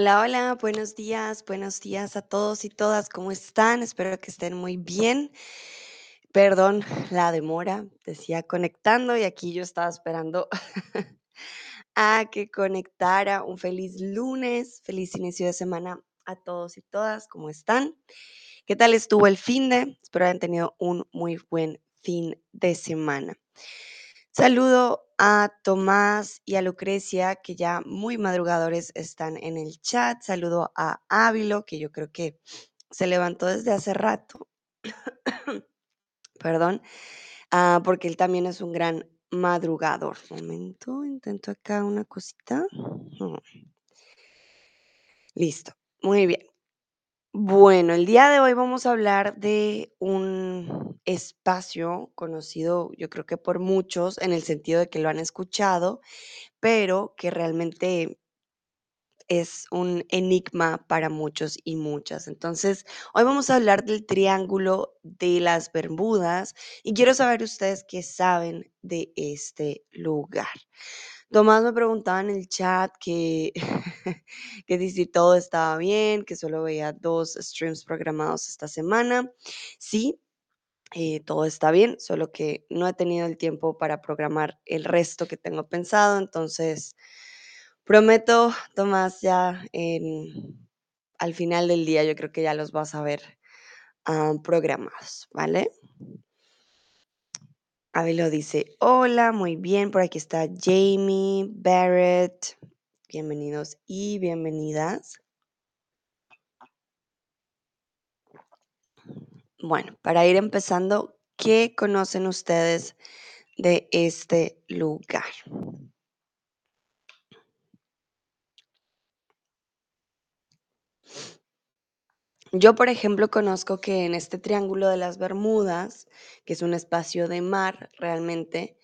Hola, hola, buenos días, buenos días a todos y todas, ¿cómo están? Espero que estén muy bien. Perdón la demora, decía conectando y aquí yo estaba esperando a que conectara. Un feliz lunes, feliz inicio de semana a todos y todas, ¿cómo están? ¿Qué tal estuvo el fin de? Espero hayan tenido un muy buen fin de semana. Saludo a Tomás y a Lucrecia, que ya muy madrugadores están en el chat. Saludo a Ávilo, que yo creo que se levantó desde hace rato. Perdón, ah, porque él también es un gran madrugador. Momento, intento acá una cosita. Mm. Listo, muy bien. Bueno, el día de hoy vamos a hablar de un espacio conocido, yo creo que por muchos, en el sentido de que lo han escuchado, pero que realmente es un enigma para muchos y muchas. Entonces, hoy vamos a hablar del Triángulo de las Bermudas y quiero saber ustedes qué saben de este lugar. Tomás me preguntaba en el chat que, que si todo estaba bien, que solo veía dos streams programados esta semana. Sí, eh, todo está bien, solo que no he tenido el tiempo para programar el resto que tengo pensado. Entonces, prometo, Tomás, ya en, al final del día yo creo que ya los vas a ver ah, programados, ¿vale? Abelo dice, hola, muy bien, por aquí está Jamie, Barrett, bienvenidos y bienvenidas. Bueno, para ir empezando, ¿qué conocen ustedes de este lugar? Yo, por ejemplo, conozco que en este Triángulo de las Bermudas, que es un espacio de mar realmente,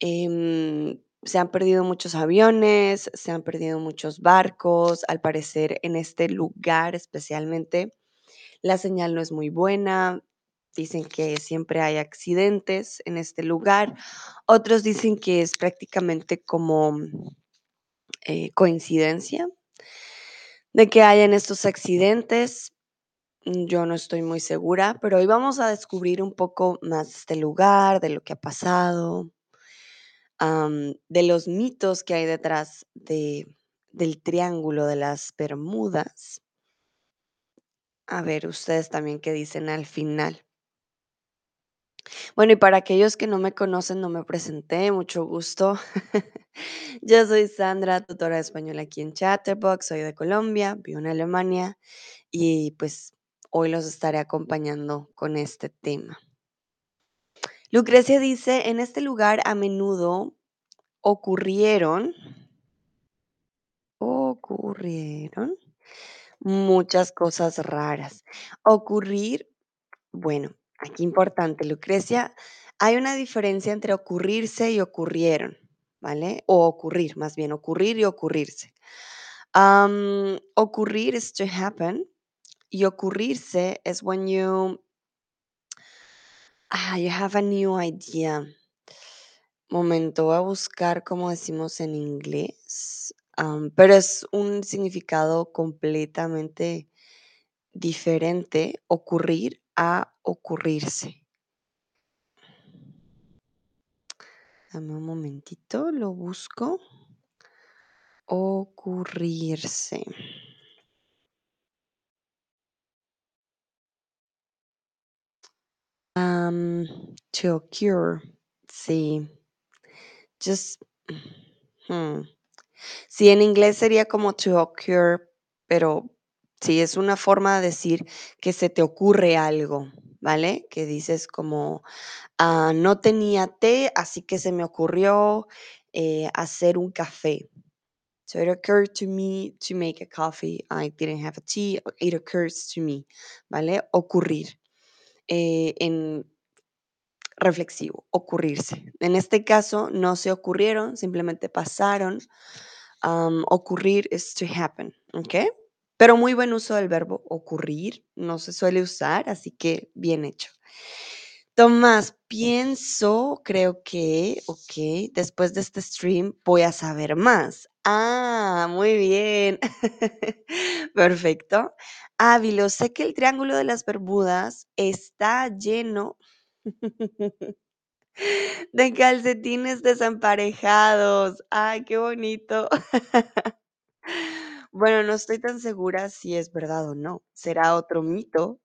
em, se han perdido muchos aviones, se han perdido muchos barcos, al parecer en este lugar especialmente la señal no es muy buena, dicen que siempre hay accidentes en este lugar, otros dicen que es prácticamente como eh, coincidencia de que hayan estos accidentes, Yo no estoy muy segura, pero hoy vamos a descubrir un poco más de este lugar, de lo que ha pasado, de los mitos que hay detrás de, del Triángulo de las Bermudas. A ver, ustedes también qué dicen al final. Bueno, y para aquellos que no me conocen, no me presenté, mucho gusto. Yo soy Sandra, tutora de español aquí en Chatterbox, soy de Colombia, vivo en Alemania y pues hoy los estaré acompañando con este tema. Lucrecia dice, en este lugar a menudo ocurrieron, ocurrieron muchas cosas raras. Ocurrir, bueno, aquí importante, Lucrecia, hay una diferencia entre ocurrirse y ocurrieron, ¿vale? O ocurrir, más bien, ocurrir y ocurrirse. Ocurrir es to happen y ocurrirse es when you, ah, you have a new idea. Momento, a buscar cómo decimos en inglés, pero es un significado completamente diferente, ocurrir a ocurrirse. Dame un momentito, lo busco. Ocurrirse. Am, to occur, sí. Just, hmm. Sí, en inglés sería como to occur, pero sí, es una forma de decir que se te ocurre algo, ¿vale? Que dices como, ah, no tenía té, así que se me ocurrió eh, hacer un café. So it occurred to me to make a coffee. I didn't have a tea. It occurs to me, ¿vale? Ocurrir. Eh, en reflexivo, ocurrirse. En este caso no se ocurrieron, simplemente pasaron. Ocurrir is to happen, ¿ok? Pero muy buen uso del verbo ocurrir, no se suele usar, así que bien hecho. Tomás, pienso, creo que, okey, después de este stream voy a saber más. Ah, muy bien. Perfecto. Ávilo, sé que el Triángulo de las Bermudas está lleno de calcetines desemparejados. Ay, qué bonito. Bueno, no estoy tan segura si es verdad o no. ¿Será otro mito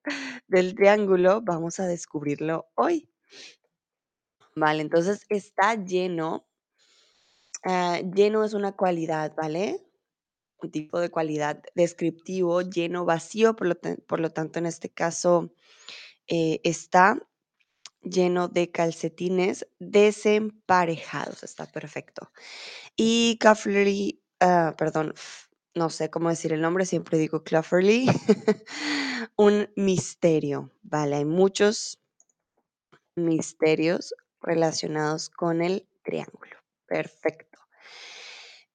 del triángulo? Vamos a descubrirlo hoy. Vale, entonces está lleno. Ah, lleno es una cualidad, ¿vale? Un tipo de cualidad descriptivo, lleno, vacío, por lo por lo tanto, en este caso, eh, está lleno de calcetines desemparejados, está perfecto. Y Cufferly, ah, perdón, no sé cómo decir el nombre, siempre digo Clufferly, un misterio, vale, hay muchos misterios relacionados con el triángulo. Perfecto.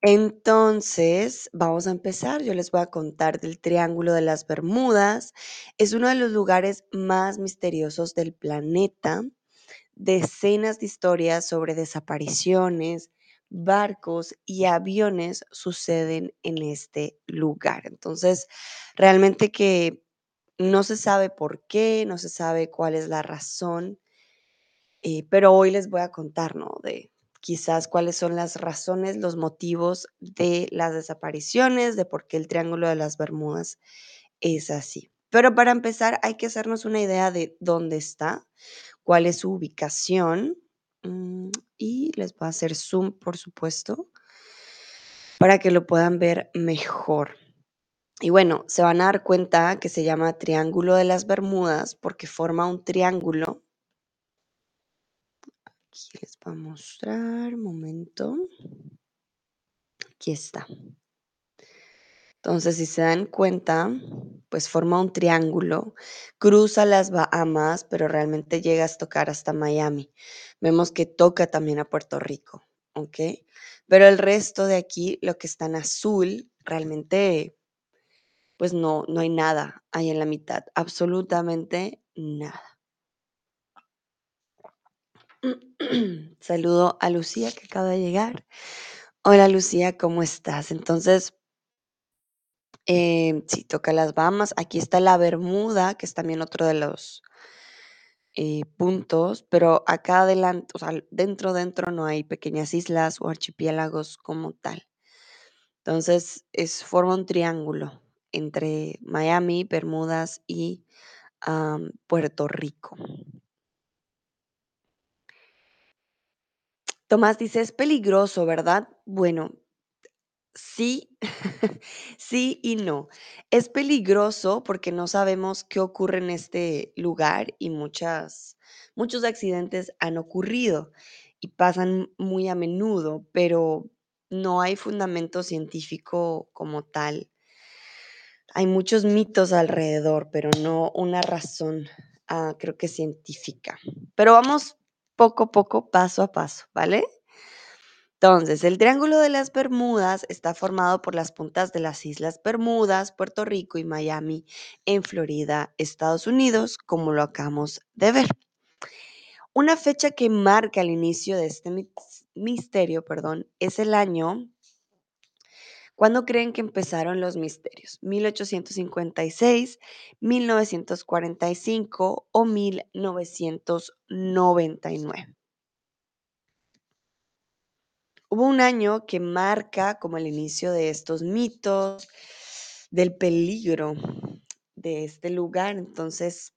Entonces, vamos a empezar. Yo les voy a contar del Triángulo de las Bermudas. Es uno de los lugares más misteriosos del planeta. Decenas de historias sobre desapariciones, barcos y aviones suceden en este lugar. Entonces, realmente que no se sabe por qué, no se sabe cuál es la razón, eh, pero hoy les voy a contar, ¿no? De quizás cuáles son las razones, los motivos de las desapariciones, de por qué el Triángulo de las Bermudas es así. Pero para empezar, hay que hacernos una idea de dónde está, cuál es su ubicación, mm, y les voy a hacer zoom, por supuesto para que lo puedan ver mejor. Y bueno, se van a dar cuenta que se llama Triángulo de las Bermudas porque forma un triángulo Aquí les voy a mostrar, un momento. Aquí está. Entonces, si se dan cuenta, pues forma un triángulo, cruza las Bahamas, pero realmente llega a tocar hasta Miami. Vemos que toca también a Puerto Rico, ¿ok? Pero el resto de aquí, lo que está en azul, realmente, pues no, no hay nada ahí en la mitad, absolutamente nada. Saludo a Lucía que acaba de llegar. Hola Lucía, ¿cómo estás? Entonces, em, sí, toca las Bahamas. Aquí está la Bermuda, que es también otro de los eh, puntos, pero acá adelante, o sea, dentro, dentro no hay pequeñas islas o archipiélagos como tal. Entonces, es, forma un triángulo entre Miami, Bermudas y Puerto Rico. Tomás dice, es peligroso, ¿verdad? Bueno, sí, sí y no. Es peligroso porque no sabemos qué ocurre en este lugar y muchas, muchos accidentes han ocurrido y pasan muy a menudo, pero no hay fundamento científico como tal. Hay muchos mitos alrededor, pero no una razón, ah, creo que científica. Pero vamos poco a poco, paso a paso, ¿vale? Entonces, el Triángulo de las Bermudas está formado por las puntas de las Islas Bermudas, Puerto Rico y Miami en Florida, Estados Unidos, como lo acabamos de ver. Una fecha que marca el inicio de este mis- misterio, perdón, es el año. ¿Cuándo creen que empezaron los misterios? ¿1856, 1945 o 1999? Hubo un año que marca como el inicio de estos mitos, del peligro de este lugar. Entonces,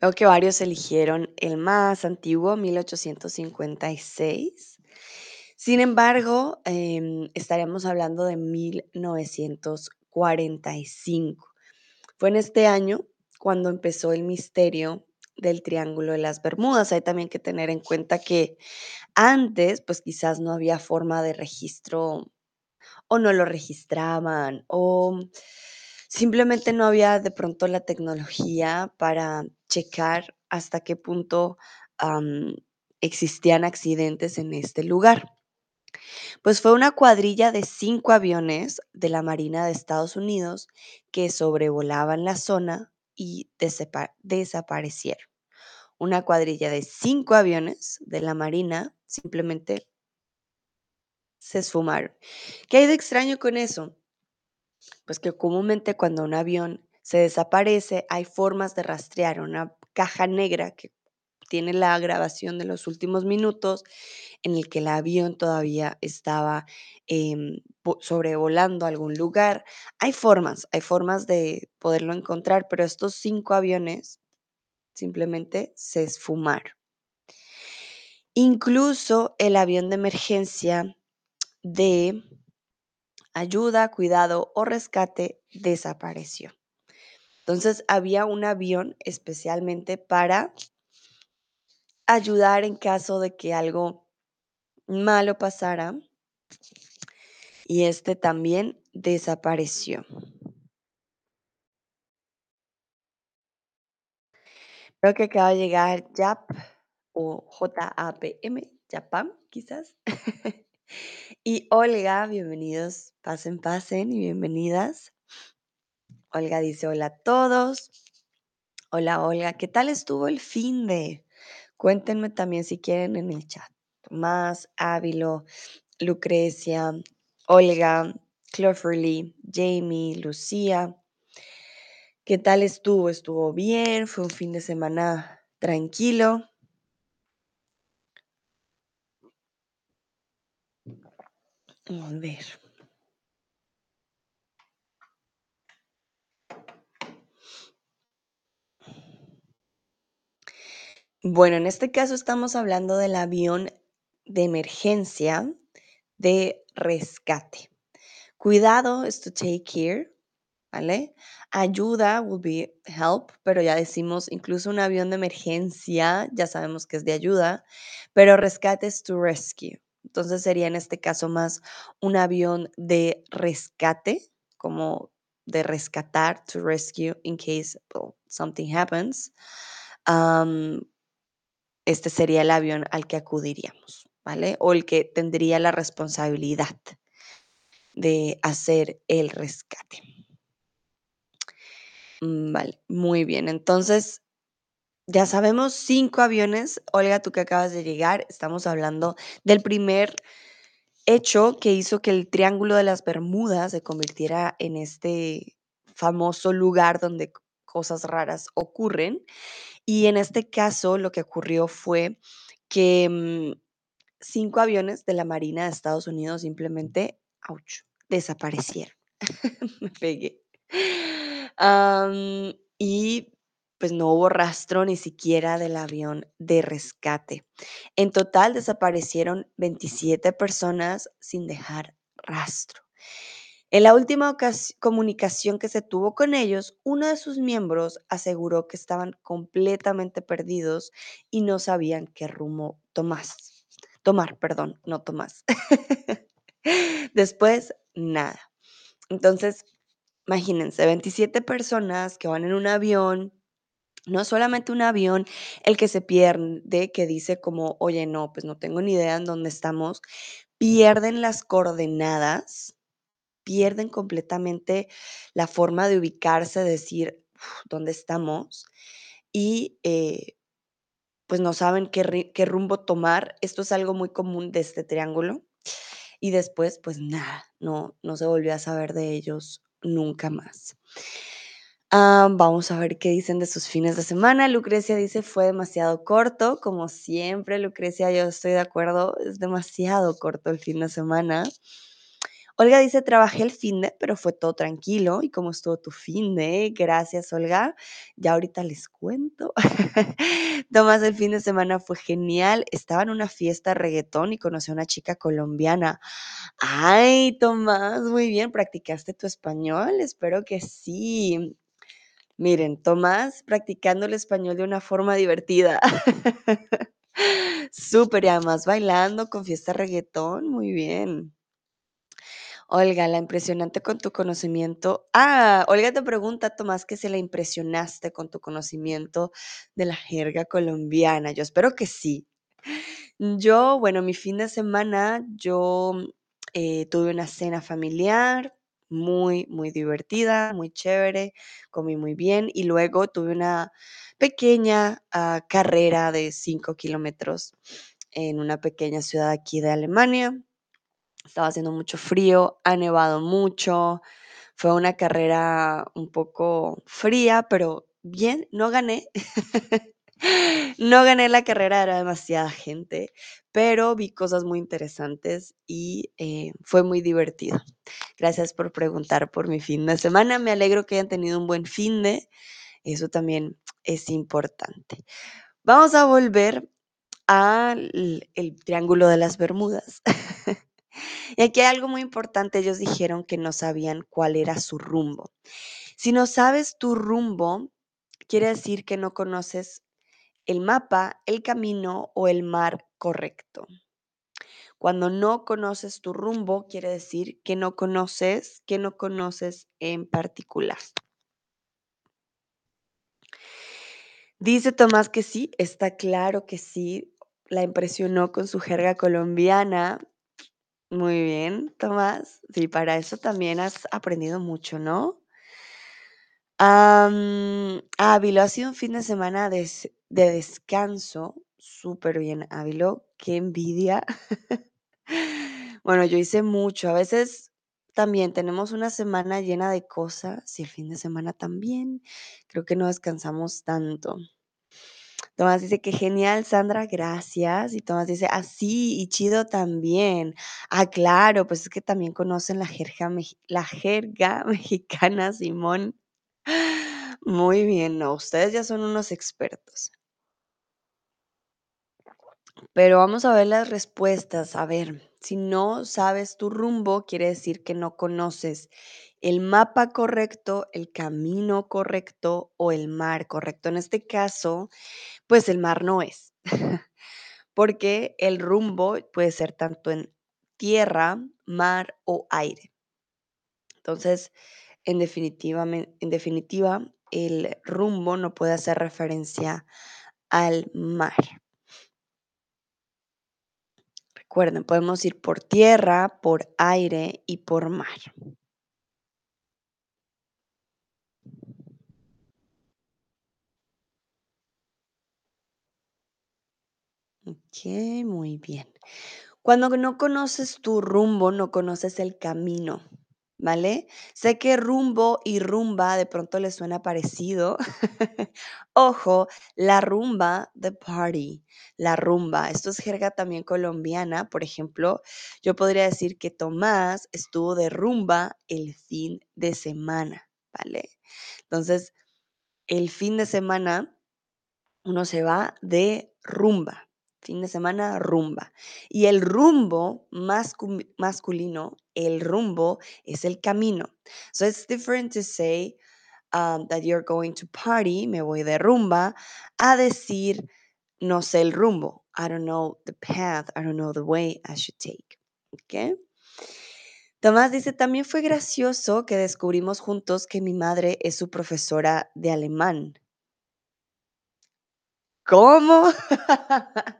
veo que varios eligieron el más antiguo, 1856. Sin embargo, em, estaríamos hablando de 1945. Fue en este año cuando empezó el misterio del Triángulo de las Bermudas. Hay también que tener en cuenta que antes, pues quizás no había forma de registro o no lo registraban o simplemente no había de pronto la tecnología para checar hasta qué punto existían accidentes en este lugar. Pues fue una cuadrilla de cinco aviones de la Marina de Estados Unidos que sobrevolaban la zona y desaparecieron. Una cuadrilla de cinco aviones de la Marina simplemente se esfumaron. ¿Qué hay de extraño con eso? Pues que comúnmente cuando un avión se desaparece hay formas de rastrear una caja negra que tiene la grabación de los últimos minutos en el que el avión todavía estaba em, vo- sobrevolando algún lugar. Hay formas, hay formas de poderlo encontrar, pero estos cinco aviones simplemente se esfumaron. Incluso el avión de emergencia de ayuda, cuidado o rescate desapareció. Entonces había un avión especialmente para ayudar en caso de que algo malo pasara y este también desapareció. Creo que acaba de llegar Jap o J-A-P-M, Japan quizás. y Olga, bienvenidos, pasen, pasen y bienvenidas. Olga dice hola a todos. Hola Olga, ¿qué tal estuvo el fin de? Cuéntenme también si quieren en el chat. Tomás, Ávilo, Lucrecia, Olga, Cloverly, Jamie, Lucía. ¿Qué tal estuvo? ¿Estuvo bien? ¿Fue un fin de semana tranquilo? A ver. Bueno, en este caso estamos hablando del avión de emergencia de rescate. Cuidado es to take care, ¿vale? Ayuda will be help, pero ya decimos incluso un avión de emergencia, ya sabemos que es de ayuda, pero rescate es to rescue. Entonces sería en este caso más un avión de rescate, como de rescatar, to rescue in case something happens. Am, este sería el avión al que acudiríamos, ¿vale? O el que tendría la responsabilidad de hacer el rescate. Mm, Vale, muy bien. Entonces, ya sabemos cinco aviones. Olga, tú que acabas de llegar, estamos hablando del primer hecho que hizo que el Triángulo de las Bermudas se convirtiera en este famoso lugar donde cosas raras ocurren. Y en este caso, lo que ocurrió fue que mm, cinco aviones de la Marina de Estados Unidos simplemente, ouch, desaparecieron. Me pegué. Y pues no hubo rastro ni siquiera del avión de rescate. En total desaparecieron 27 personas sin dejar rastro. En la última comunicación que se tuvo con ellos, uno de sus miembros aseguró que estaban completamente perdidos y no sabían qué rumbo tomar, perdón, no tomás. Después, nada. Entonces, imagínense, 27 personas que van en un avión, no solamente un avión, el que se pierde, que dice como, oye, no, pues no tengo ni idea en dónde estamos, pierden las coordenadas, pierden completamente la forma de ubicarse, decir "Uf, dónde estamos y eh, pues no saben qué, qué rumbo tomar. Esto es algo muy común de este triángulo. Y después, pues nada, no, no se volvió a saber de ellos nunca más. Ah, vamos a ver qué dicen de sus fines de semana. Lucrecia dice fue demasiado corto, como siempre, Lucrecia, yo estoy de acuerdo, es demasiado corto el fin de semana. Olga dice, trabajé el fin de, pero fue todo tranquilo. ¿Y cómo estuvo tu fin de? Gracias, Olga. Ya ahorita les cuento. Tomás, el fin de semana fue genial. Estaba en una fiesta reggaetón y conocí a una chica colombiana. Ay, Tomás, muy bien. ¿Practicaste tu español? Espero que sí. Miren, Tomás practicando el español de una forma divertida. Súper, y además bailando con fiesta reggaetón. Muy bien. Olga, la impresionante con tu conocimiento. Ah, Olga te pregunta, Tomás, que si la impresionaste con tu conocimiento de la jerga colombiana. Yo espero que sí. Yo, bueno, mi fin de semana, yo, eh, tuve una cena familiar muy, muy divertida, muy chévere, comí muy bien y luego tuve una pequeña, ah, carrera de 5 kilómetros en una pequeña ciudad aquí de Alemania. Estaba haciendo mucho frío, ha nevado mucho, fue una carrera un poco fría, pero bien, no gané. No gané la carrera, era demasiada gente, pero vi cosas muy interesantes y, eh, fue muy divertido. Gracias por preguntar por mi fin de semana. Me alegro que hayan tenido un buen finde, eso también es importante. Vamos a volver al Triángulo de las Bermudas. Y aquí hay algo muy importante, ellos dijeron que no sabían cuál era su rumbo. Si no sabes tu rumbo, quiere decir que no conoces el mapa, el camino o el mar correcto. Cuando no conoces tu rumbo, quiere decir que no conoces, que no conoces en particular. Dice Tomás que sí, está claro que sí, la impresionó con su jerga colombiana. Muy bien, Tomás. Sí, para eso también has aprendido mucho, ¿no? Am, Ávilo, ha sido un fin de semana de descanso, súper bien, Ávilo, qué envidia. Bueno, yo hice mucho, a veces también tenemos una semana llena de cosas y el fin de semana también, creo que no descansamos tanto. Tomás dice que genial, Sandra, gracias. Y Tomás dice, así, y chido también. Ah, claro, pues es que también conocen la jerga, la jerga mexicana, Simón. Muy bien, no, ustedes ya son unos expertos. Pero vamos a ver las respuestas. A ver, si no sabes tu rumbo, quiere decir que no conoces el mapa correcto, el camino correcto o el mar correcto. En este caso, pues el mar no es, porque el rumbo puede ser tanto en tierra, mar o aire. Entonces, en definitiva, en definitiva, el rumbo no puede hacer referencia al mar. Recuerden, podemos ir por tierra, por aire y por mar. Ok, muy bien. Cuando no conoces tu rumbo, no conoces el camino, ¿vale? Sé que rumbo y rumba de pronto les suena parecido. Ojo, la rumba, the party, la rumba. Esto es jerga también colombiana. Por ejemplo, yo podría decir que Tomás estuvo de rumba el fin de semana, ¿vale? Entonces, el fin de semana uno se va de rumba. Fin de semana, rumba. Y el rumbo mascu- masculino, el rumbo es el camino. So it's different to say um, that you're going to party, me voy de rumba, a decir, no sé el rumbo. I don't know the path, I don't know the way I should take. ¿Ok? Tomás dice, también fue gracioso que descubrimos juntos que mi madre es su profesora de alemán. ¿Cómo?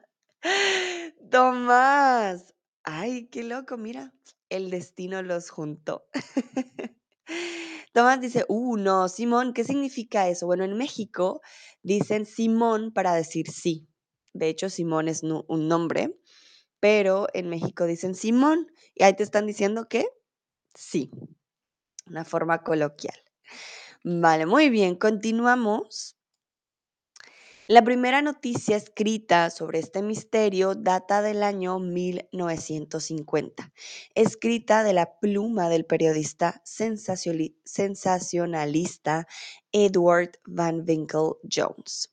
Tomás. Ay, qué loco, mira, el destino los juntó. Tomás dice, uh, no, Simón, ¿qué significa eso? Bueno, en México dicen Simón para decir sí. De hecho, Simón es un nombre, pero en México dicen Simón y ahí te están diciendo que sí, una forma coloquial. Vale, muy bien, continuamos. La primera noticia escrita sobre este misterio data del año 1950, escrita de la pluma del periodista sensacionalista Edward Van Winkle Jones.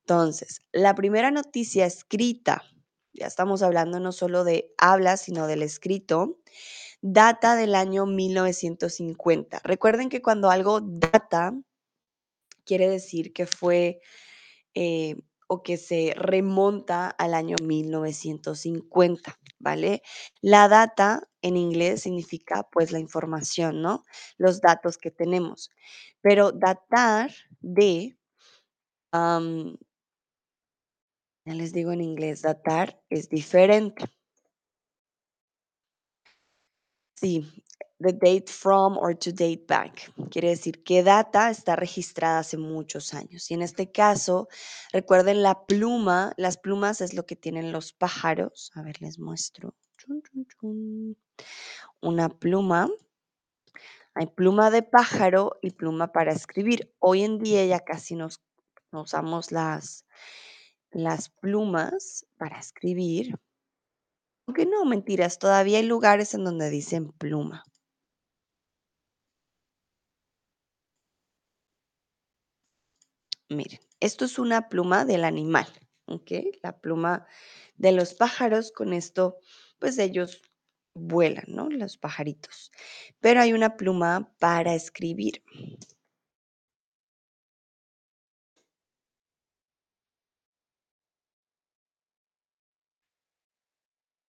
Entonces, la primera noticia escrita, ya estamos hablando no solo de habla, sino del escrito, data del año 1950. Recuerden que cuando algo data, quiere decir que fue eh, o que se remonta al año 1950, ¿vale? La data en inglés significa pues la información, ¿no? Los datos que tenemos. Pero datar de, Ya les digo en inglés, datar es diferente. Sí, the date from or to date back. Quiere decir qué data está registrada hace muchos años. Y en este caso, recuerden la pluma. Las plumas es lo que tienen los pájaros. A ver, les muestro. Una pluma. Hay pluma de pájaro y pluma para escribir. Hoy en día ya casi nos, no usamos las, las plumas para escribir. Aunque no, mentiras, todavía hay lugares en donde dicen pluma. Miren, esto es una pluma del animal, ¿ok? La pluma de los pájaros, con esto, pues ellos vuelan, ¿no? Los pajaritos. Pero hay una pluma para escribir.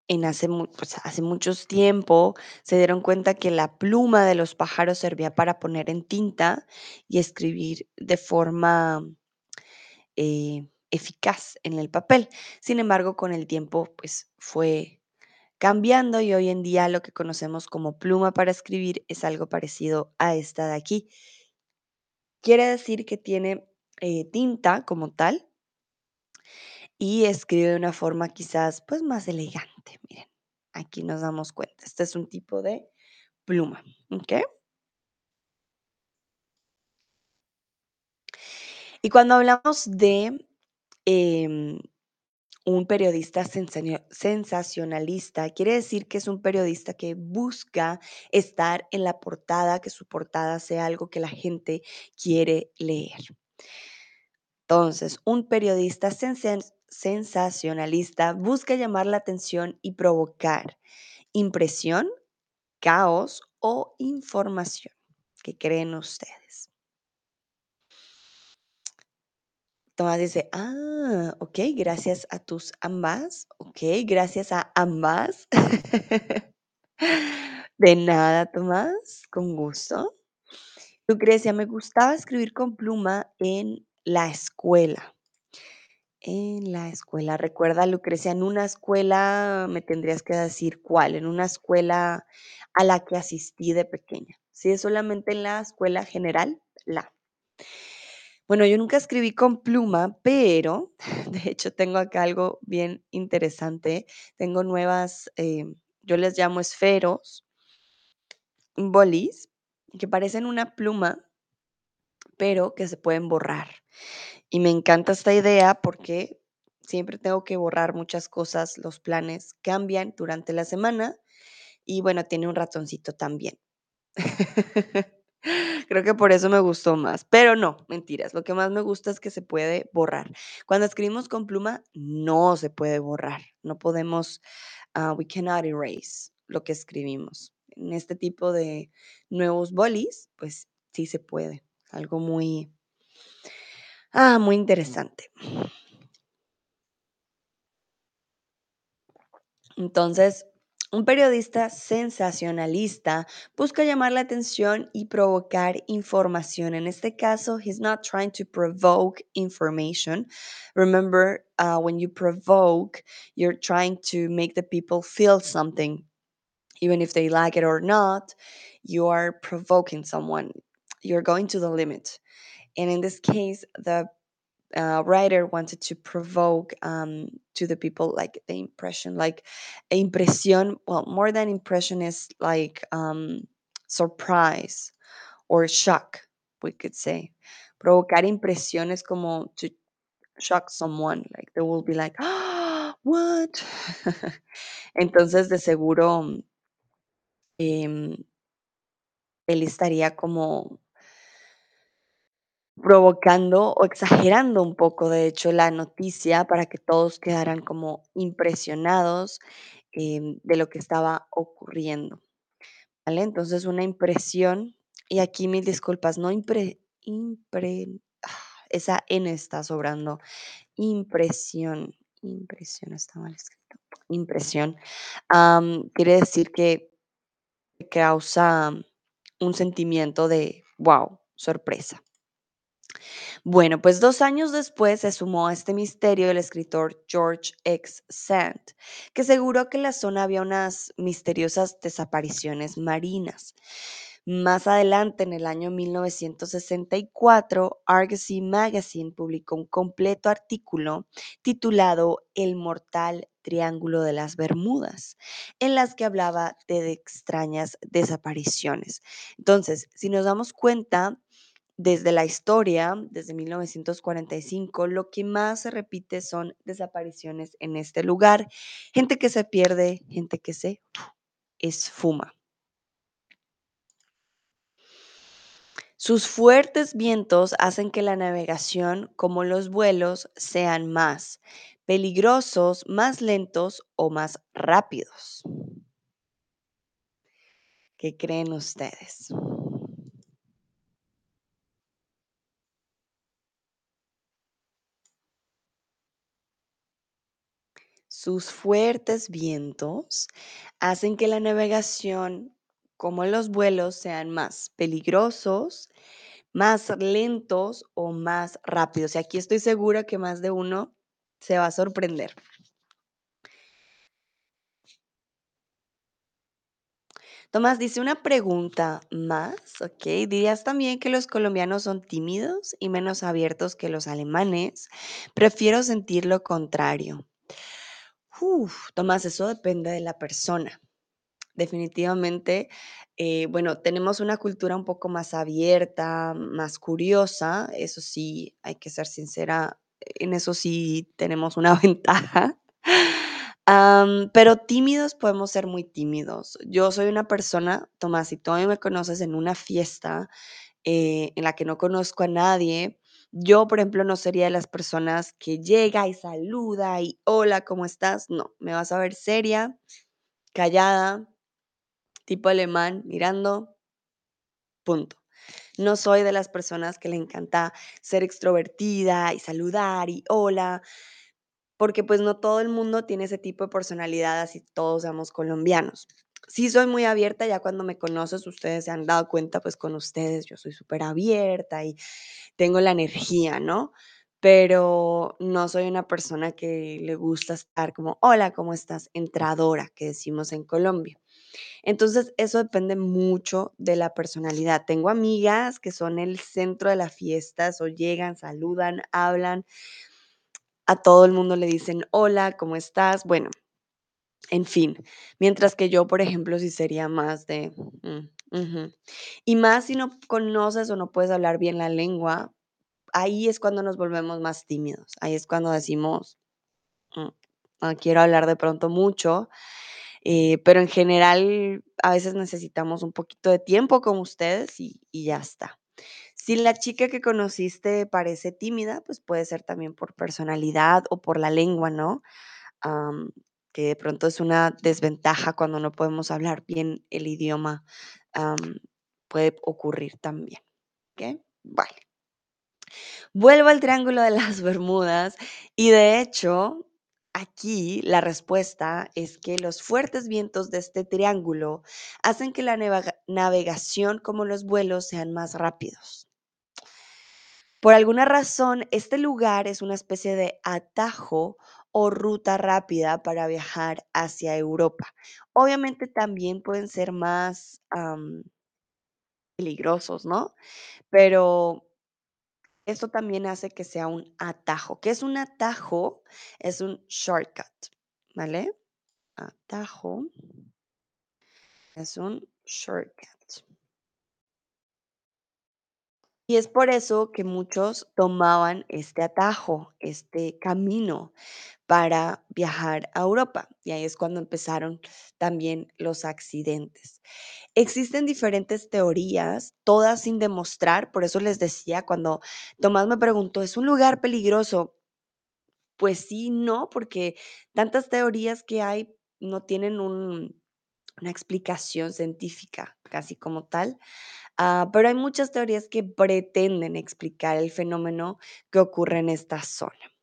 En hace, pues, hace muchos tiempo se dieron cuenta que la pluma de los pájaros servía para poner en tinta y escribir de forma eh, eficaz en el papel. Sin embargo, con el tiempo, pues fue cambiando y hoy en día lo que conocemos como pluma para escribir es algo parecido a esta de aquí. Quiere decir que tiene eh, tinta como tal y escribe de una forma quizás pues más elegante. Miren, aquí nos damos cuenta. Este es un tipo de pluma. ¿ok? Y cuando hablamos de em, un periodista sensacio- sensacionalista, quiere decir que es un periodista que busca estar en la portada, que su portada sea algo que la gente quiere leer. Entonces, un periodista sensen- sensacionalista busca llamar la atención y provocar impresión, caos o información. ¿Qué creen ustedes? Tomás dice, ah, ok, gracias a tus ambas, ok, gracias a ambas. De nada, Tomás, con gusto. Lucrecia, me gustaba escribir con pluma en la escuela. En la escuela, recuerda, Lucrecia, en una escuela, me tendrías que decir cuál, en una escuela a la que asistí de pequeña. Si es solamente en la escuela general, la. Bueno, yo nunca escribí con pluma, pero de hecho tengo acá algo bien interesante. Tengo nuevas, eh, yo les llamo esferos, bolis, que parecen una pluma, pero que se pueden borrar. Y me encanta esta idea porque siempre tengo que borrar muchas cosas, los planes cambian durante la semana y bueno, tiene un ratoncito también. Creo que por eso me gustó más, pero no, mentiras. Lo que más me gusta es que se puede borrar. Cuando escribimos con pluma, no se puede borrar. No podemos, ah, we cannot erase lo que escribimos. En este tipo de nuevos bolis, pues sí se puede. Algo muy, ah, muy interesante. Entonces, un periodista sensacionalista busca llamar la atención y provocar información. En este caso, he's not trying to provoke information. Remember, uh, when you provoke, you're trying to make the people feel something, even if they like it or not. You are provoking someone. You're going to the limit. And in this case, the uh, writer wanted to provoke um, to the people like the impression, like impresión. Well, more than impression is like um, surprise or shock, we could say. Provocar impresión es como to shock someone, like they will be like, ah, what? Entonces, de seguro, em, él estaría como Provocando o exagerando un poco, de hecho, la noticia para que todos quedaran como impresionados, em, de lo que estaba ocurriendo, ¿vale? Entonces, una impresión y aquí mil disculpas, no impre ah, esa N está sobrando, impresión, impresión está mal escrito, impresión, quiere decir que causa un sentimiento de, wow sorpresa. Bueno, pues dos años después se sumó a este misterio el escritor George X. Sand, que aseguró que en la zona había unas misteriosas desapariciones marinas. Más adelante, en el año 1964, Argosy Magazine publicó un completo artículo titulado El mortal Triángulo de las Bermudas, en las que hablaba de extrañas desapariciones. Entonces, si nos damos cuenta, desde la historia, desde 1945, lo que más se repite son desapariciones en este lugar, gente que se pierde, gente que se esfuma. Sus fuertes vientos hacen que la navegación, como los vuelos, sean más peligrosos, más lentos o más rápidos. ¿Qué creen ustedes? Sus fuertes vientos hacen que la navegación, como los vuelos, sean más peligrosos, más lentos o más rápidos. Y aquí estoy segura que más de uno se va a sorprender. Tomás dice una pregunta más, ¿ok? ¿Dirías también que los colombianos son tímidos y menos abiertos que los alemanes? Prefiero sentir lo contrario. Tomás, eso depende de la persona. Definitivamente, eh, bueno, tenemos una cultura un poco más abierta, más curiosa, eso sí, hay que ser sincera, en eso sí tenemos una ventaja. Pero tímidos podemos ser muy tímidos. Yo soy una persona, Tomás, si tú a mí me conoces en una fiesta eh, en la que no conozco a nadie, yo, por ejemplo, no sería de las personas que llega y saluda y hola, ¿cómo estás? No, me vas a ver seria, callada, tipo alemán, mirando, punto. No soy de las personas que le encanta ser extrovertida y saludar y hola, porque pues no todo el mundo tiene ese tipo de personalidad, así todos somos colombianos. Sí soy muy abierta, ya cuando me conoces, ustedes se han dado cuenta, pues con ustedes yo soy súper abierta y tengo la energía, ¿no? Pero no soy una persona que le gusta estar como, hola, ¿cómo estás? Entradora, que decimos en Colombia. Entonces, eso depende mucho de la personalidad. Tengo amigas que son el centro de la fiesta, o llegan, saludan, hablan, a todo el mundo le dicen hola, ¿cómo estás? Bueno, en fin, mientras que yo, por ejemplo, sí sería más de, mm. Y más si no conoces o no puedes hablar bien la lengua, ahí es cuando nos volvemos más tímidos. Ahí es cuando decimos, mm, no quiero hablar de pronto mucho, eh, pero en general a veces necesitamos un poquito de tiempo con ustedes y, ya está. Si la chica que conociste parece tímida, pues puede ser también por personalidad o por la lengua, ¿no? Que de pronto es una desventaja cuando no podemos hablar bien el idioma, puede ocurrir también, ¿ok? Vale. Vuelvo al Triángulo de las Bermudas y de hecho, aquí la respuesta es que los fuertes vientos de este triángulo hacen que la navega- navegación como los vuelos sean más rápidos. Por alguna razón, este lugar es una especie de atajo o ruta rápida para viajar hacia Europa. Obviamente también pueden ser más peligrosos, ¿no? Pero esto también hace que sea un atajo. ¿Qué es un atajo? Es un shortcut, ¿vale? Atajo es un shortcut. Y es por eso que muchos tomaban este atajo, este camino para viajar a Europa. Y ahí es cuando empezaron también los accidentes. Existen diferentes teorías, todas sin demostrar, por eso les decía cuando Tomás me preguntó, ¿es un lugar peligroso? Pues sí, no, porque tantas teorías que hay no tienen un- una explicación científica casi como tal. Ah, pero hay muchas teorías que pretenden explicar el fenómeno que ocurre en esta zona.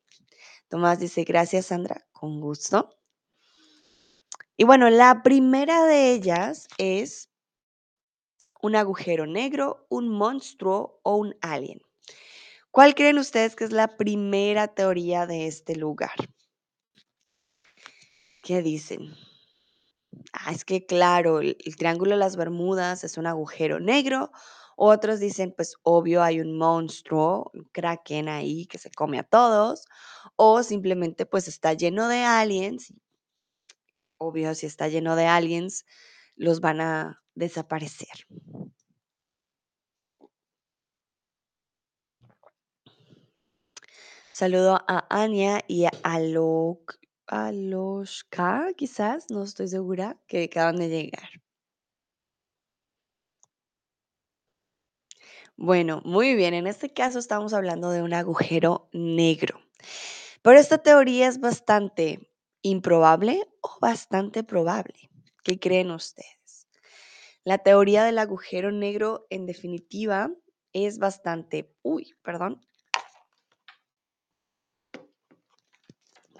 Tomás dice, gracias Sandra, con gusto. Y bueno, la primera de ellas es un agujero negro, un monstruo o un alien. ¿Cuál creen ustedes que es la primera teoría de este lugar? ¿Qué dicen? Ah, es que claro, el, Triángulo de las Bermudas es un agujero negro. Otros dicen, pues obvio hay un monstruo, un kraken ahí que se come a todos. O simplemente pues está lleno de aliens. Obvio, si está lleno de aliens, los van a desaparecer. Saludo a Anya y a Alok, Aloshka, quizás, no estoy segura, que acaban de llegar. Bueno, muy bien, en este caso estamos hablando de un agujero negro. Pero esta teoría es bastante improbable o bastante probable. ¿Qué creen ustedes? La teoría del agujero negro, en definitiva, es bastante, uy, perdón,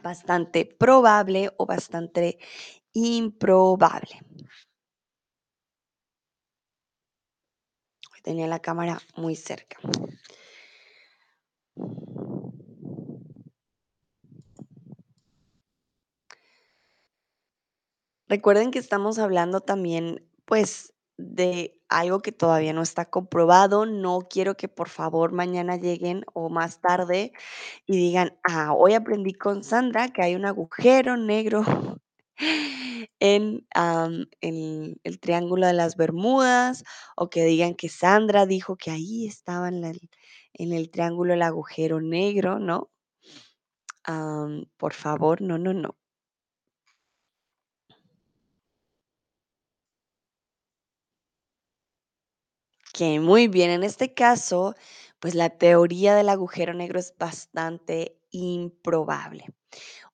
bastante probable o bastante improbable. Tenía la cámara muy cerca. Recuerden que estamos hablando también, pues, de algo que todavía no está comprobado. No quiero que por favor mañana lleguen o más tarde y digan, ah, hoy aprendí con Sandra que hay un agujero negro en, el Triángulo de las Bermudas, o que digan que Sandra dijo que ahí estaba en, el Triángulo el agujero negro, ¿no? Por favor, no, no, no. Muy bien, en este caso, pues la teoría del agujero negro es bastante improbable.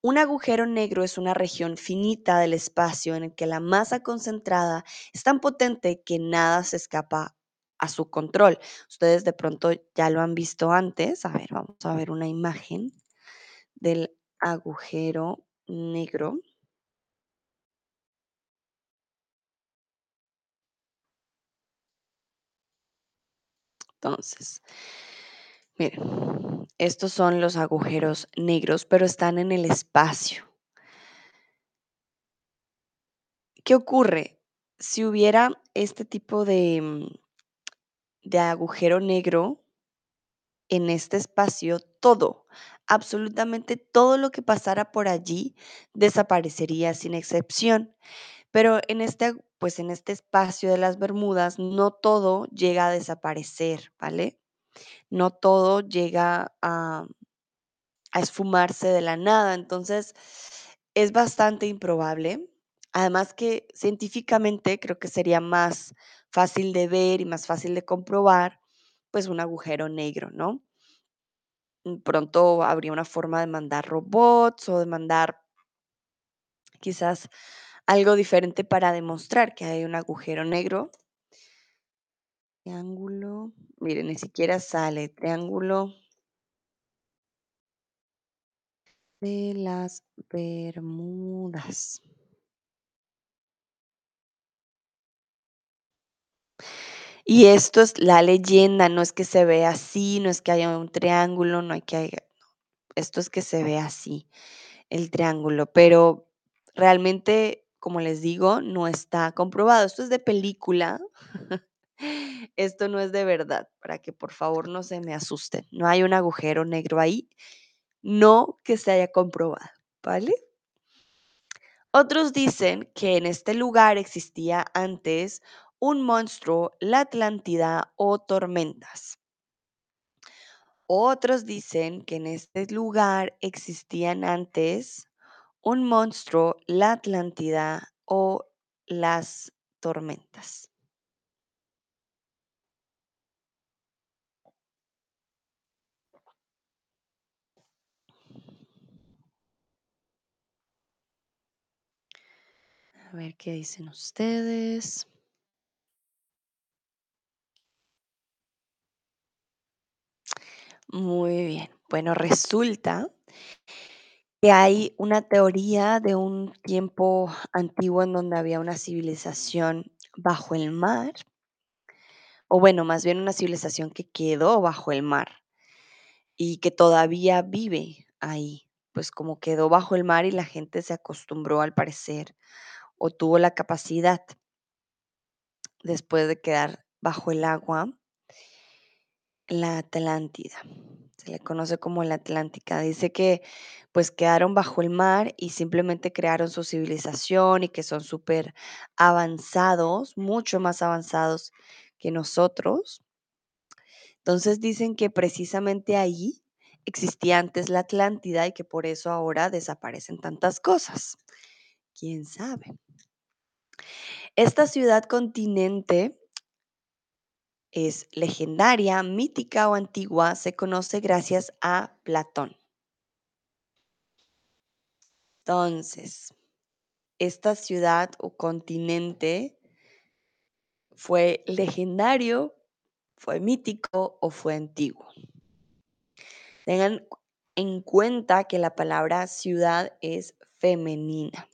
Un agujero negro es una región finita del espacio en el que la masa concentrada es tan potente que nada se escapa a su control. Ustedes de pronto ya lo han visto antes. A ver, vamos a ver una imagen del agujero negro. Entonces, miren, estos son los agujeros negros, pero están en el espacio. ¿Qué ocurre? Si hubiera este tipo de, mm, de agujero negro en este espacio, todo, absolutamente todo lo que pasara por allí desaparecería sin excepción. Pero en este, pues en este espacio de las Bermudas, no todo llega a desaparecer, ¿vale? No todo llega a, a esfumarse de la nada. Entonces, es bastante improbable. Además que científicamente creo que sería más fácil de ver y más fácil de comprobar, pues un agujero negro, ¿no? Mm, Pronto habría una forma de mandar robots o de mandar quizás algo diferente para demostrar que hay un agujero negro. Triángulo, mire, ni siquiera sale triángulo de las Bermudas. Y esto es la leyenda, no es que se vea así, no es que haya un triángulo, no hay que esto es que se ve así, el triángulo, pero realmente, como les digo, no está comprobado. Esto es de película. Esto no es de verdad, para que por favor no se me asusten. No hay un agujero negro ahí, no que se haya comprobado, ¿vale? Otros dicen que en este lugar existía antes un monstruo, la Atlántida o tormentas. Otros dicen que en este lugar existían antes un monstruo, la Atlántida o las tormentas. A ver qué dicen ustedes. Muy bien. Bueno, resulta que hay una teoría de un tiempo antiguo en donde había una civilización bajo el mar, o bueno, más bien una civilización que quedó bajo el mar. y que todavía vive ahí, pues como quedó bajo el mar y la gente se acostumbró al parecer o tuvo la capacidad después de quedar bajo el agua, la Atlántida. Se le conoce como la Atlántica. Dice que pues quedaron bajo el mar y simplemente crearon su civilización y que son súper avanzados, mucho más avanzados que nosotros. Entonces dicen que precisamente ahí existía antes la Atlántida y que por eso ahora desaparecen tantas cosas. ¿Quién sabe? Esta ciudad continente es legendaria, mítica o antigua, se conoce gracias a Platón. Entonces, esta ciudad o continente fue legendario, fue mítico o fue antiguo. Tengan en cuenta que la palabra ciudad es femenina.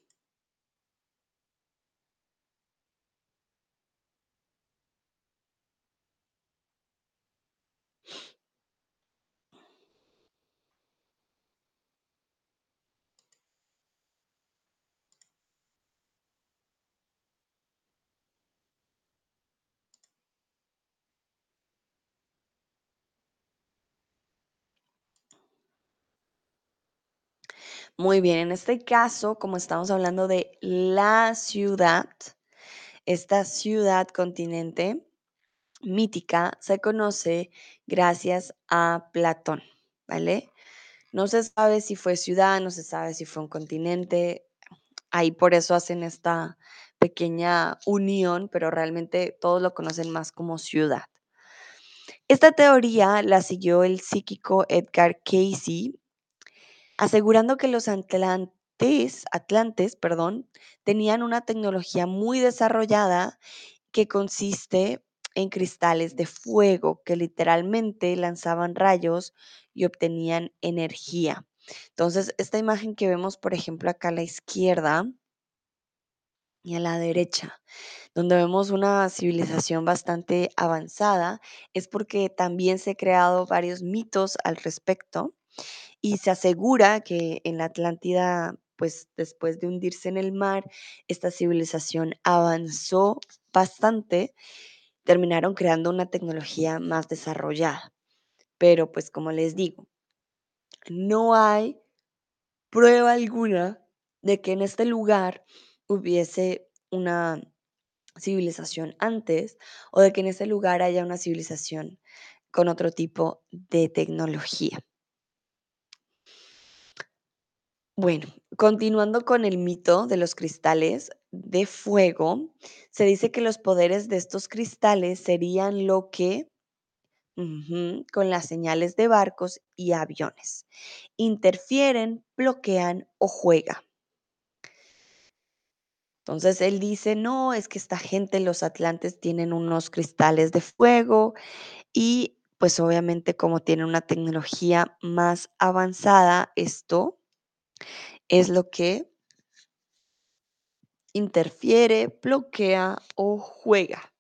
Muy bien, en este caso, como estamos hablando de la ciudad, esta ciudad continente mítica se conoce gracias a Platón, ¿vale? No se sabe si fue ciudad, no se sabe si fue un continente, ahí por eso hacen esta pequeña unión, pero realmente todos lo conocen más como ciudad. Esta teoría la siguió el psíquico Edgar Casey, asegurando que los atlantes, atlantes perdón, tenían una tecnología muy desarrollada que consiste en cristales de fuego que literalmente lanzaban rayos y obtenían energía. Entonces, esta imagen que vemos, por ejemplo, acá a la izquierda y a la derecha, donde vemos una civilización bastante avanzada, es porque también se han creado varios mitos al respecto y se asegura que en la Atlántida, pues después de hundirse en el mar, esta civilización avanzó bastante, terminaron creando una tecnología más desarrollada. Pero pues como les digo, no hay prueba alguna de que en este lugar hubiese una civilización antes o de que en ese lugar haya una civilización con otro tipo de tecnología. Bueno, continuando con el mito de los cristales de fuego, se dice que los poderes de estos cristales serían lo que con las señales de barcos y aviones. Interfieren, bloquean o juega. Entonces él dice, no, es que esta gente, los atlantes, tienen unos cristales de fuego y pues obviamente como tienen una tecnología más avanzada, esto es lo que interfiere, bloquea o juega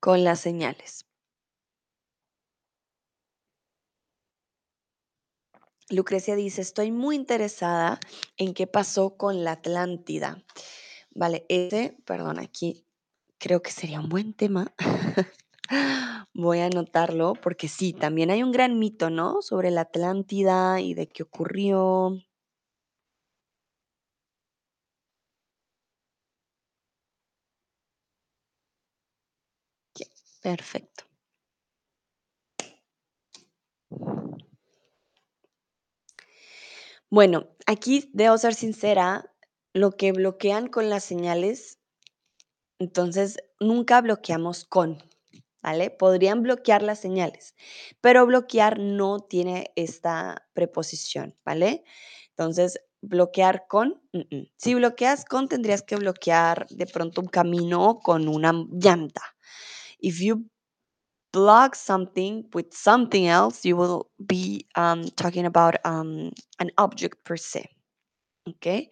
con las señales. Lucrecia dice, estoy muy interesada en qué pasó con la Atlántida. Vale, ese, perdón, aquí creo que sería un buen tema. Voy a anotarlo porque sí, también hay un gran mito, ¿no? Sobre la Atlántida y de qué ocurrió. Perfecto. Bueno, aquí debo ser sincera, lo que bloquean con las señales, entonces nunca bloqueamos con, ¿vale? Podrían bloquear las señales, pero bloquear no tiene esta preposición, ¿vale? Entonces, bloquear con, mm, mm. si bloqueas con, tendrías que bloquear de pronto un camino con una llanta. If you block something with something else, you will be um, talking about um, an object per se. Okay,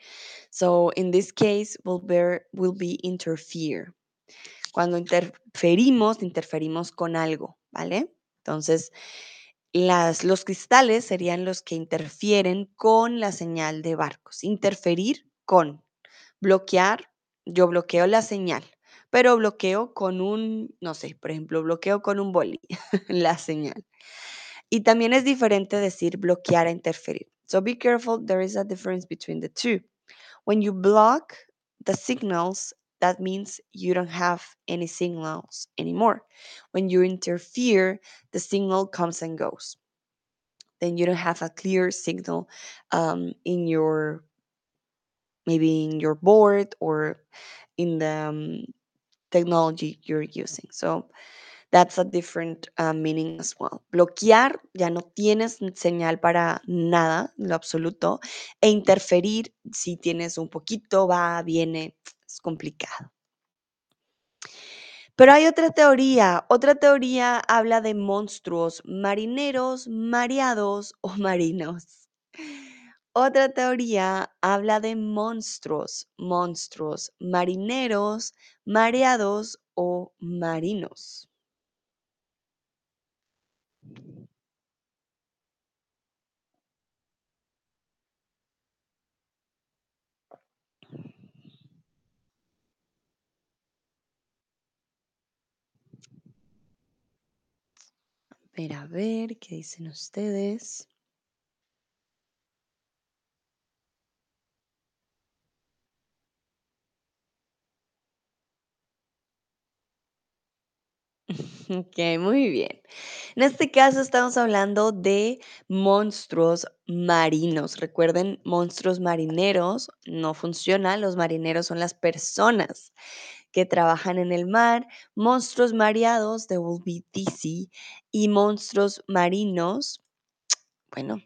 so in this case, will be will be interfere. Cuando interferimos, interferimos con algo, ¿vale? Entonces, los cristales serían los que interfieren con la señal de barcos. Interferir con. Bloquear, yo bloqueo la señal, pero bloqueo con un, no sé, por ejemplo, bloqueo con un boli la señal. Y también es diferente decir bloquear a interferir. So be careful, there is a difference between the two. When you block the signals, that means you don't have any signals anymore. When you interfere, the signal comes and goes. Then you don't have a clear signal um, in your maybe in your board or in the um, technology you're using. So that's a different uh, meaning as well. Bloquear, ya no tienes señal para nada, lo absoluto. E interferir, si tienes un poquito, va, viene, es complicado. Pero hay otra teoría. Otra teoría habla de monstruos marineros, mareados o marinos. Otra teoría habla de monstruos, monstruos marineros, mareados o marinos. Ver, a ver, ¿qué dicen ustedes? Ok, muy bien. En este caso estamos hablando de monstruos marinos. Recuerden, monstruos marineros no funcionan. Los marineros son las personas que trabajan en el mar. Monstruos mareados, they will be dizzy. Y monstruos marinos, bueno,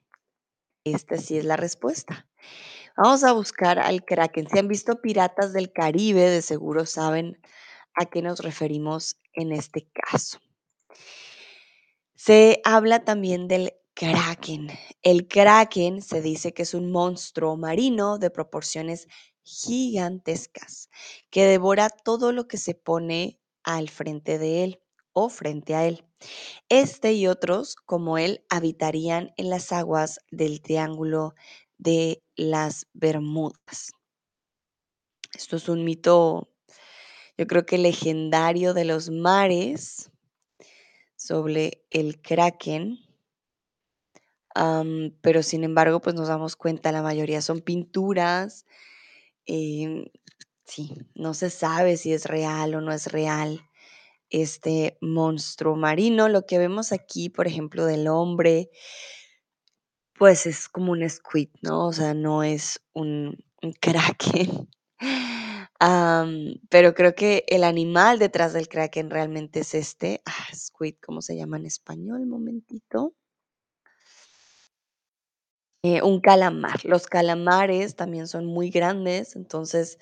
esta sí es la respuesta. Vamos a buscar al Kraken. Si han visto Piratas del Caribe, de seguro saben a qué nos referimos en este caso. Se habla también del kraken. El kraken se dice que es un monstruo marino de proporciones gigantescas que devora todo lo que se pone al frente de él o frente a él. Este y otros, como él, habitarían en las aguas del Triángulo de las Bermudas. Esto es un mito, yo creo que legendario de los mares sobre el kraken. Pero sin embargo, pues nos damos cuenta, la mayoría son pinturas. Em, sí, no se sabe si es real o no es real este monstruo marino. Lo que vemos aquí, por ejemplo, del hombre, pues es como un squid, ¿no? O sea, no es un, kraken. Pero creo que el animal detrás del kraken realmente es este. Ah, squid, ¿cómo se llama en español? Momentito. Eh, un calamar. Los calamares también son muy grandes, entonces,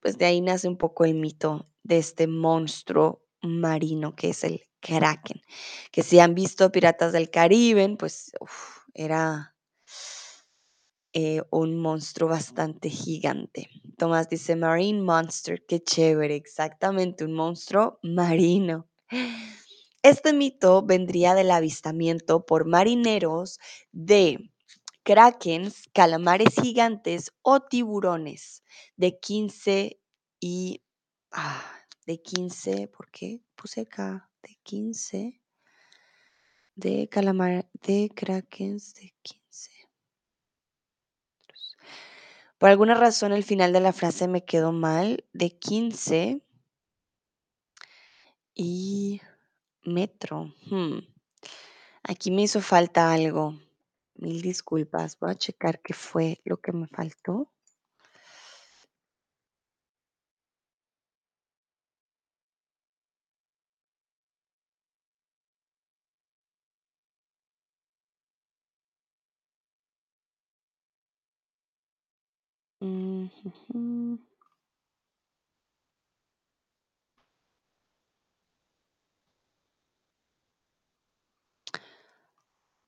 pues de ahí nace un poco el mito de este monstruo marino que es el kraken. Que si han visto Piratas del Caribe, pues era eh, un monstruo bastante gigante. Tomás dice Marine Monster, qué chévere, exactamente, un monstruo marino. Este mito vendría del avistamiento por marineros de krakens, calamares gigantes o tiburones de 15 y ah, de 15, ¿por qué puse acá? De 15 de calamar de krakens de 15. Por alguna razón el final de la frase me quedó mal, de 15 y metro. hmm, Aquí me hizo falta algo. Mil disculpas. Voy a checar qué fue lo que me faltó.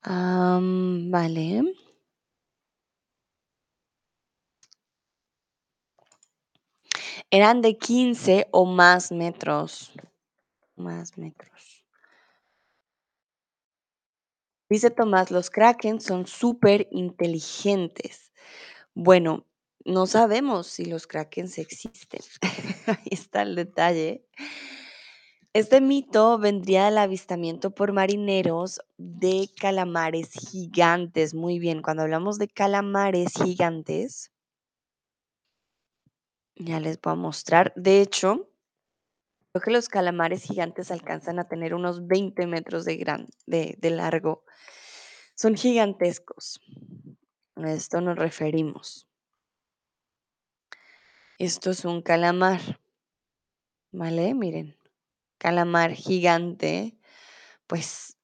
Vale. Eran de 15 o más metros. Más metros. Dice Tomás, los kraken son súper inteligentes. Bueno, no sabemos si los krakens existen. Ahí está el detalle. Este mito vendría del avistamiento por marineros de calamares gigantes. Muy bien, cuando hablamos de calamares gigantes, ya les voy a mostrar. De hecho, creo que los calamares gigantes alcanzan a tener unos 20 metros de, gran, de, largo. Son gigantescos. A esto nos referimos. Esto es un calamar. ¿Vale? Miren, calamar gigante, pues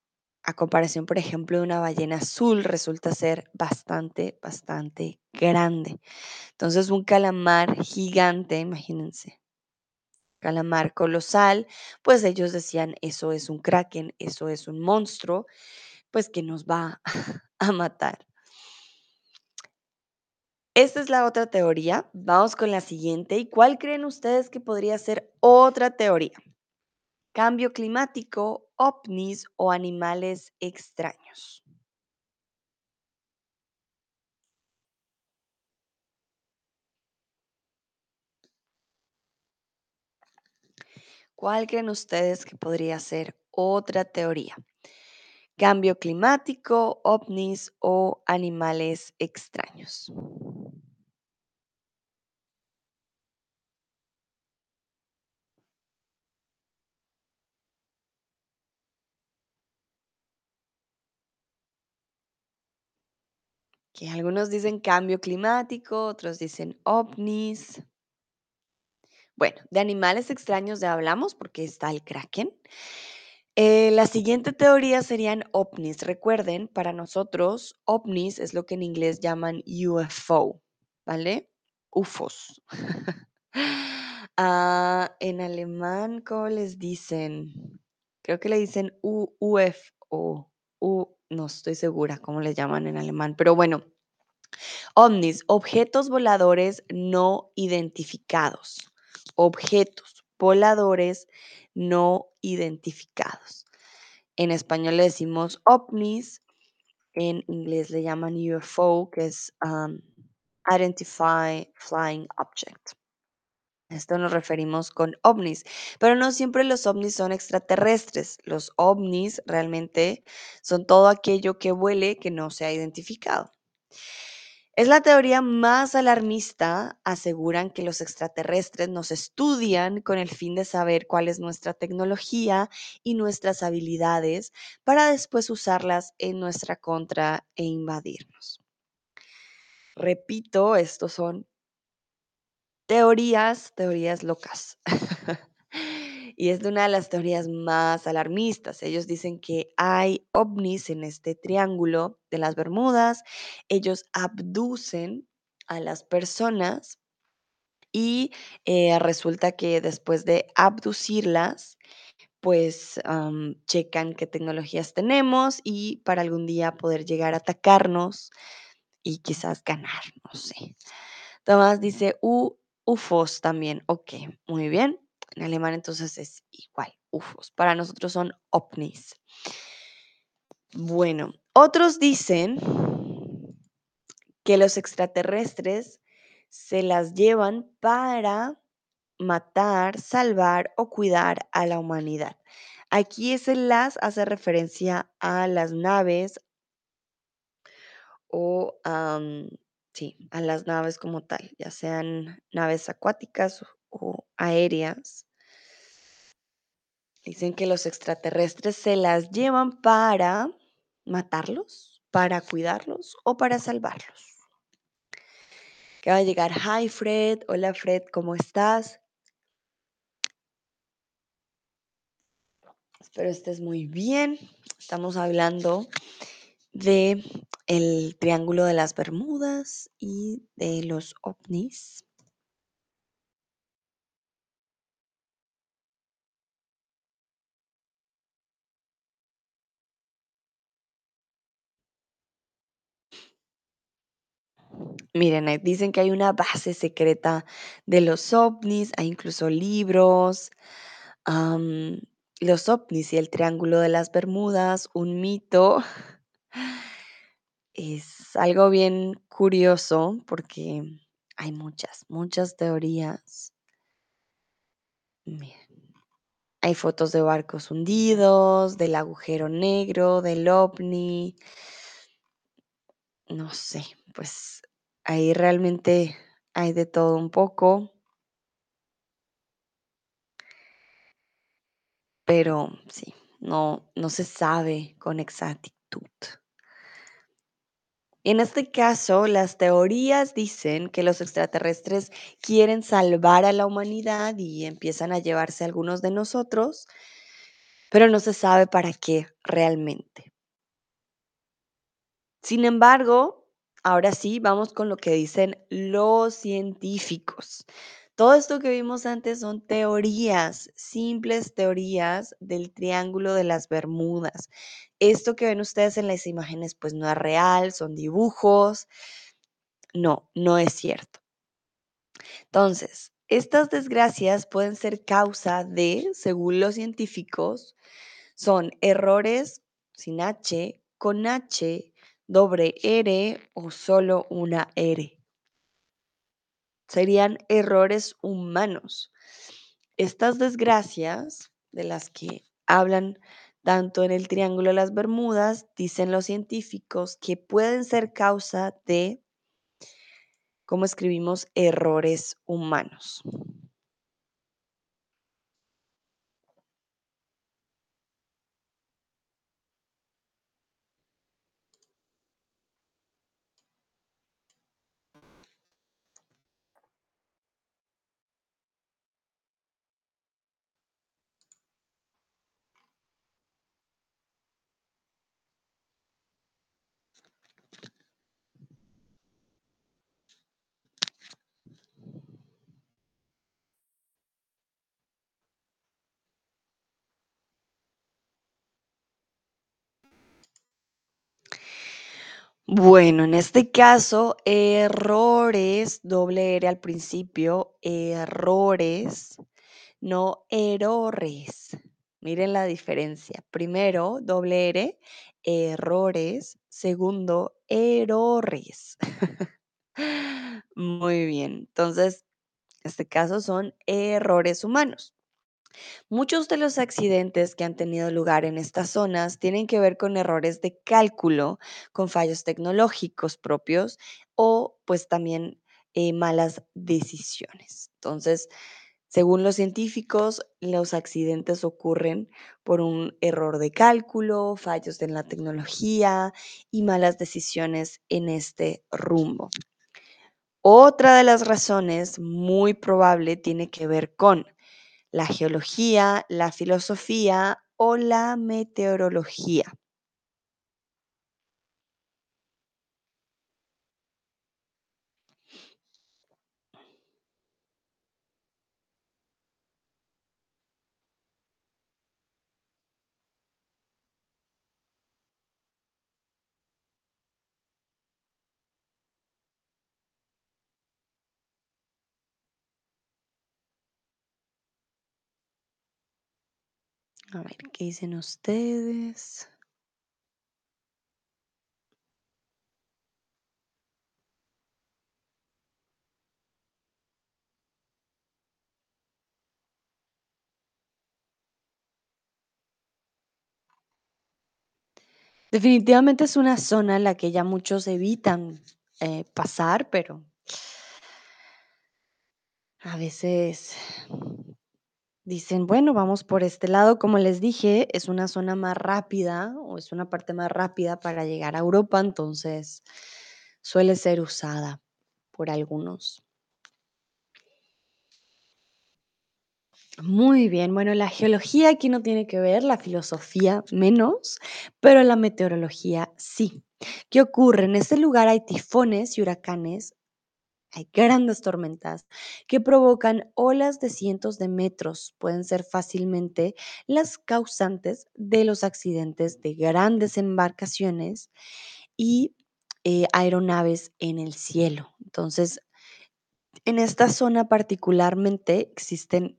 a comparación, por ejemplo, de una ballena azul, resulta ser bastante, bastante grande. Entonces, un calamar gigante, imagínense, calamar colosal, pues ellos decían, eso es un kraken, eso es un monstruo, pues que nos va a matar. Esta es la otra teoría. Vamos con la siguiente. ¿Y cuál creen ustedes que podría ser otra teoría? Cambio climático, ovnis o animales extraños. ¿Cuál creen ustedes que podría ser otra teoría? Cambio climático, ovnis o animales extraños. Que algunos dicen cambio climático, otros dicen ovnis. Bueno, de animales extraños ya hablamos porque está el kraken. Eh, la siguiente teoría serían ovnis. Recuerden, para nosotros, ovnis es lo que en inglés llaman UFO, ¿vale? UFOs. Ah, en alemán, ¿cómo les dicen? Creo que le dicen U- UFO. No estoy segura cómo le llaman en alemán, pero bueno. Ovnis, objetos voladores no identificados. Objetos voladores no identificados. En español le decimos ovnis, en inglés le llaman UFO, que es um, Identify Flying Object. Esto nos referimos con ovnis, pero no siempre los ovnis son extraterrestres. Los ovnis realmente son todo aquello que vuele que no se ha identificado. Es la teoría más alarmista. Aseguran que los extraterrestres nos estudian con el fin de saber cuál es nuestra tecnología y nuestras habilidades para después usarlas en nuestra contra e invadirnos. Repito, estos son teorías, teorías locas. y es de una de las teorías más alarmistas. Ellos dicen que hay ovnis en este triángulo de las Bermudas. Ellos abducen a las personas y eh, resulta que después de abducirlas, pues checan qué tecnologías tenemos y para algún día poder llegar a atacarnos y quizás ganar, no sé. Tomás dice U, UFOs también. Ok, muy bien. En alemán entonces es igual, UFOs. Para nosotros son ovnis. Bueno, otros dicen que los extraterrestres se las llevan para matar, salvar o cuidar a la humanidad. Aquí ese las hace referencia a las naves o am, sí, a las naves como tal, ya sean naves acuáticas o aéreas. Dicen que los extraterrestres se las llevan para matarlos, para cuidarlos o para salvarlos. Que va a llegar, hi Fred, hola Fred, ¿cómo estás? Espero estés muy bien. Estamos hablando de el Triángulo de las Bermudas y de los ovnis. Miren, dicen que hay una base secreta de los ovnis, hay incluso libros, los ovnis y el Triángulo de las Bermudas, un mito. Es algo bien curioso porque hay muchas, muchas teorías. Hay fotos de barcos hundidos, del agujero negro, del ovni. No sé, pues ahí realmente hay de todo un poco. Pero sí, no, no se sabe con exactitud. En este caso, las teorías dicen que los extraterrestres quieren salvar a la humanidad y empiezan a llevarse algunos de nosotros, pero no se sabe para qué realmente. Sin embargo, ahora sí, vamos con lo que dicen los científicos. Todo esto que vimos antes son teorías, simples teorías del Triángulo de las Bermudas. Esto que ven ustedes en las imágenes, pues no es real, son dibujos. No, no es cierto. Entonces, estas desgracias pueden ser causa de, según los científicos, son errores sin H, con H, doble R o solo una R. Serían errores humanos. Estas desgracias de las que hablan tanto en el Triángulo de las Bermudas, dicen los científicos que pueden ser causa de, como escribimos, errores humanos. Bueno, en este caso, errores, doble R al principio, errores, no errores. Miren la diferencia. Primero, doble R, errores. Segundo, errores. Muy bien. Entonces, en este caso son errores humanos. Muchos de los accidentes que han tenido lugar en estas zonas tienen que ver con errores de cálculo, con fallos tecnológicos propios o pues también eh, malas decisiones. Entonces, según los científicos, los accidentes ocurren por un error de cálculo, fallos en la tecnología y malas decisiones en este rumbo. Otra de las razones muy probable tiene que ver con la geología, la filosofía o la meteorología. A ver, ¿qué dicen ustedes? Definitivamente es una zona en la que ya muchos evitan eh, pasar, pero a veces dicen, bueno, vamos por este lado. Como les dije, es una zona más rápida o es una parte más rápida para llegar a Europa, entonces suele ser usada por algunos. Muy bien, bueno, la geología aquí no tiene que ver, la filosofía menos, pero la meteorología sí. ¿Qué ocurre? En este lugar hay tifones y huracanes, hay grandes tormentas que provocan olas de cientos de metros. Pueden ser fácilmente las causantes de los accidentes de grandes embarcaciones y eh, aeronaves en el cielo. Entonces, en esta zona particularmente existen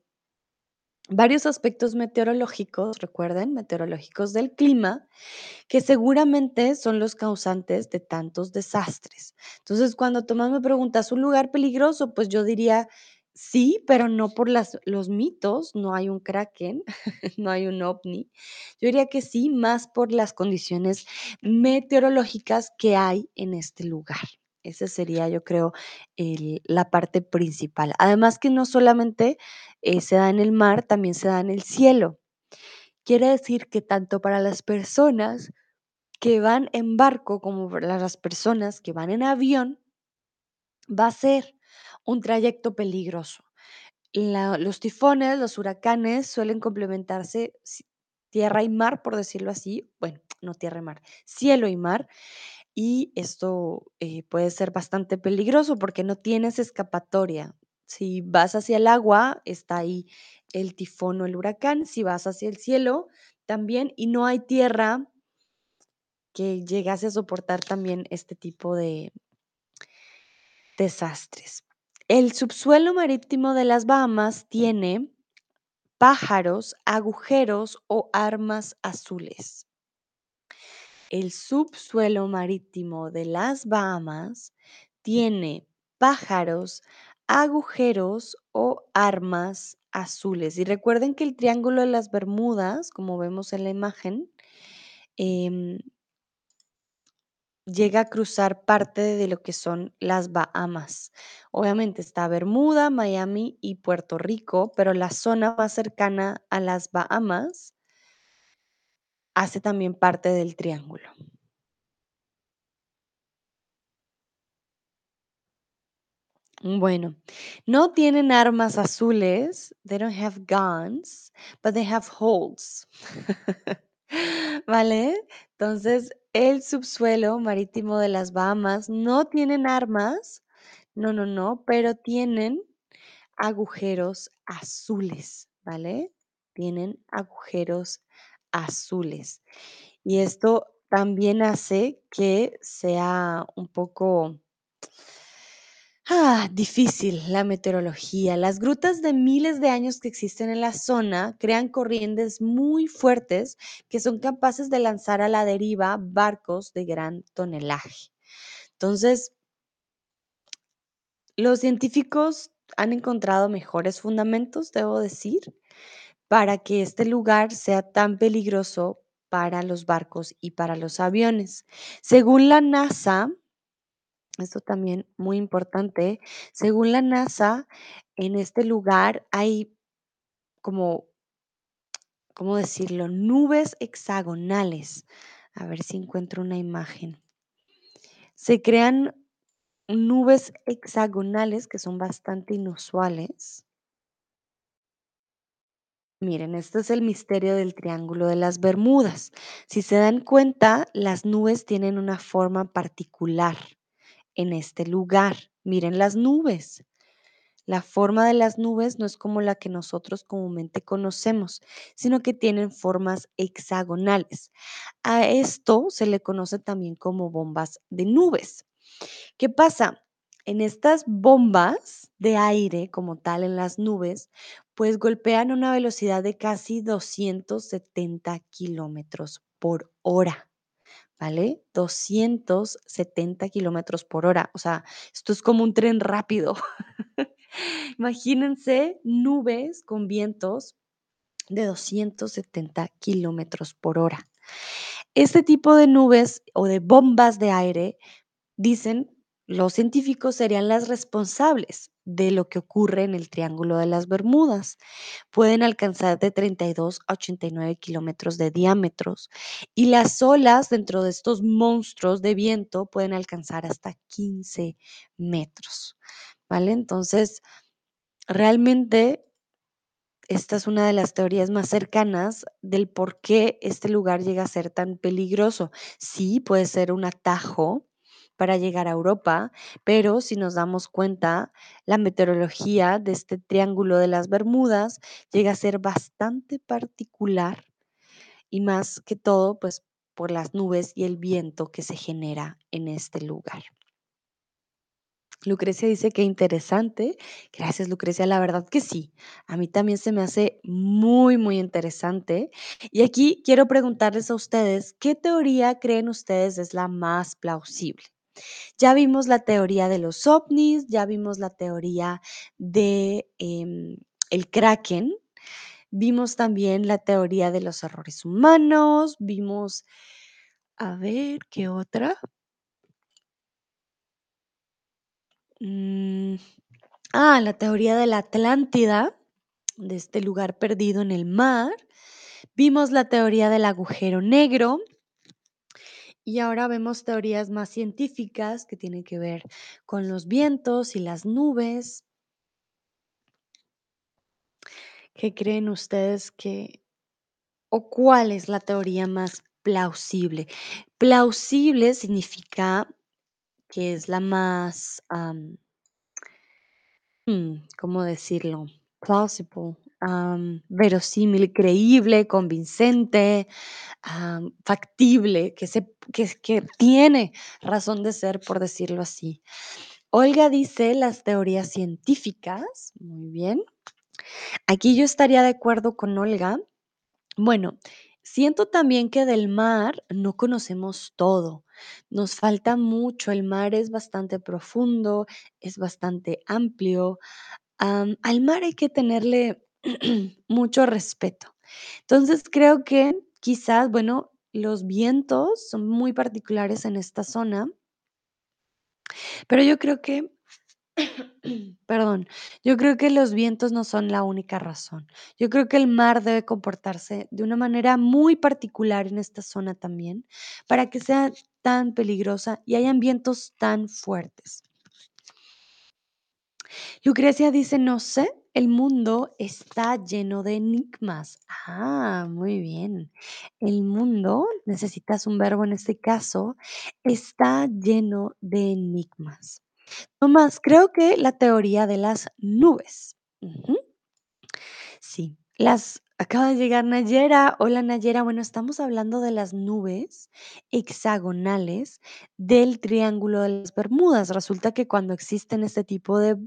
varios aspectos meteorológicos, recuerden, meteorológicos del clima, que seguramente son los causantes de tantos desastres. Entonces, cuando Tomás me preguntas, ¿un lugar peligroso? Pues yo diría, sí, pero no por los mitos, no hay un kraken, no hay un ovni. Yo diría que sí, más por las condiciones meteorológicas que hay en este lugar. Esa sería, yo creo, la parte principal. Además que no solamente eh, se da en el mar, también se da en el cielo. Quiere decir que tanto para las personas que van en barco como para las personas que van en avión, va a ser un trayecto peligroso. Los tifones, los huracanes suelen complementarse tierra y mar, por decirlo así. Bueno, no tierra y mar, cielo y mar. Y esto eh, puede ser bastante peligroso porque no tienes escapatoria. Si vas hacia el agua, está ahí el tifón o el huracán. Si vas hacia el cielo, también. Y no hay tierra que llegase a soportar también este tipo de desastres. El subsuelo marítimo de las Bahamas tiene pájaros, agujeros o armas azules. El subsuelo marítimo de las Bahamas tiene pájaros, agujeros o armas azules. Y recuerden que el Triángulo de las Bermudas, como vemos en la imagen, em, llega a cruzar parte de lo que son las Bahamas. Obviamente está Bermuda, Miami y Puerto Rico, pero la zona más cercana a las Bahamas hace también parte del triángulo. Bueno, no tienen armas azules, they don't have guns, but they have holes. ¿Vale? Entonces, el subsuelo marítimo de las Bahamas no tienen armas, no, no, no, pero tienen agujeros azules, ¿vale? Tienen agujeros azules. Y esto también hace que sea un poco ah, difícil la meteorología. Las grutas de miles de años que existen en la zona crean corrientes muy fuertes que son capaces de lanzar a la deriva barcos de gran tonelaje. Entonces, los científicos han encontrado mejores fundamentos, debo decir, para que este lugar sea tan peligroso para los barcos y para los aviones. Según la NASA, esto también muy importante, según la NASA, en este lugar hay como, ¿cómo decirlo? Nubes hexagonales. A ver si encuentro una imagen. Se crean nubes hexagonales que son bastante inusuales. Miren, este es el misterio del Triángulo de las Bermudas. Si se dan cuenta, las nubes tienen una forma particular en este lugar. Miren las nubes. La forma de las nubes no es como la que nosotros comúnmente conocemos, sino que tienen formas hexagonales. A esto se le conoce también como bombas de nubes. ¿Qué pasa? En estas bombas de aire, como tal en las nubes, pues golpean a una velocidad de casi 270 kilómetros por hora, ¿vale? 270 kilómetros por hora. O sea, esto es como un tren rápido. Imagínense nubes con vientos de 270 kilómetros por hora. Este tipo de nubes o de bombas de aire Dicen, los científicos serían las responsables de lo que ocurre en el Triángulo de las Bermudas. Pueden alcanzar de 32 a 89 kilómetros de diámetros y las olas dentro de estos monstruos de viento pueden alcanzar hasta 15 metros. ¿Vale? Entonces, realmente esta es una de las teorías más cercanas del por qué este lugar llega a ser tan peligroso. Sí, puede ser un atajo para llegar a Europa, pero si nos damos cuenta, la meteorología de este triángulo de las Bermudas llega a ser bastante particular y más que todo, pues por las nubes y el viento que se genera en este lugar. Lucrecia dice que interesante. Gracias, Lucrecia. La verdad que sí. A mí también se me hace muy, muy interesante. Y aquí quiero preguntarles a ustedes, ¿qué teoría creen ustedes es la más plausible? Ya vimos la teoría de los ovnis, ya vimos la teoría de em, el Kraken, vimos también la teoría de los errores humanos, vimos, a ver, ¿qué otra? Mm, ah, la teoría de la Atlántida, de este lugar perdido en el mar. Vimos la teoría del agujero negro. Y ahora vemos teorías más científicas que tienen que ver con los vientos y las nubes. ¿Qué creen ustedes que o cuál es la teoría más plausible? Plausible significa que es la más, am, mm, ¿cómo decirlo? Plausible, verosímil, creíble, convincente, factible, que se que tiene razón de ser, por decirlo así. Olga dice las teorías científicas, muy bien. Aquí yo estaría de acuerdo con Olga. Bueno, siento también que del mar no conocemos todo, nos falta mucho, el mar es bastante profundo, es bastante amplio, am, al mar hay que tenerle mucho respeto. Entonces, creo que quizás, bueno, los vientos son muy particulares en esta zona. Pero yo creo que perdón, yo creo que los vientos no son la única razón. Yo creo que el mar debe comportarse de una manera muy particular en esta zona también, para que sea tan peligrosa y hayan vientos tan fuertes. Lucrecia dice: "No sé, el mundo está lleno de enigmas". Ah, muy bien. El mundo, necesitas un verbo en este caso, está lleno de enigmas. Tomás, creo que la teoría de las nubes. Sí, las acaba de llegar Nayera. Hola, Nayera. Bueno, estamos hablando de las nubes hexagonales del Triángulo de las Bermudas. Resulta que cuando existen este tipo de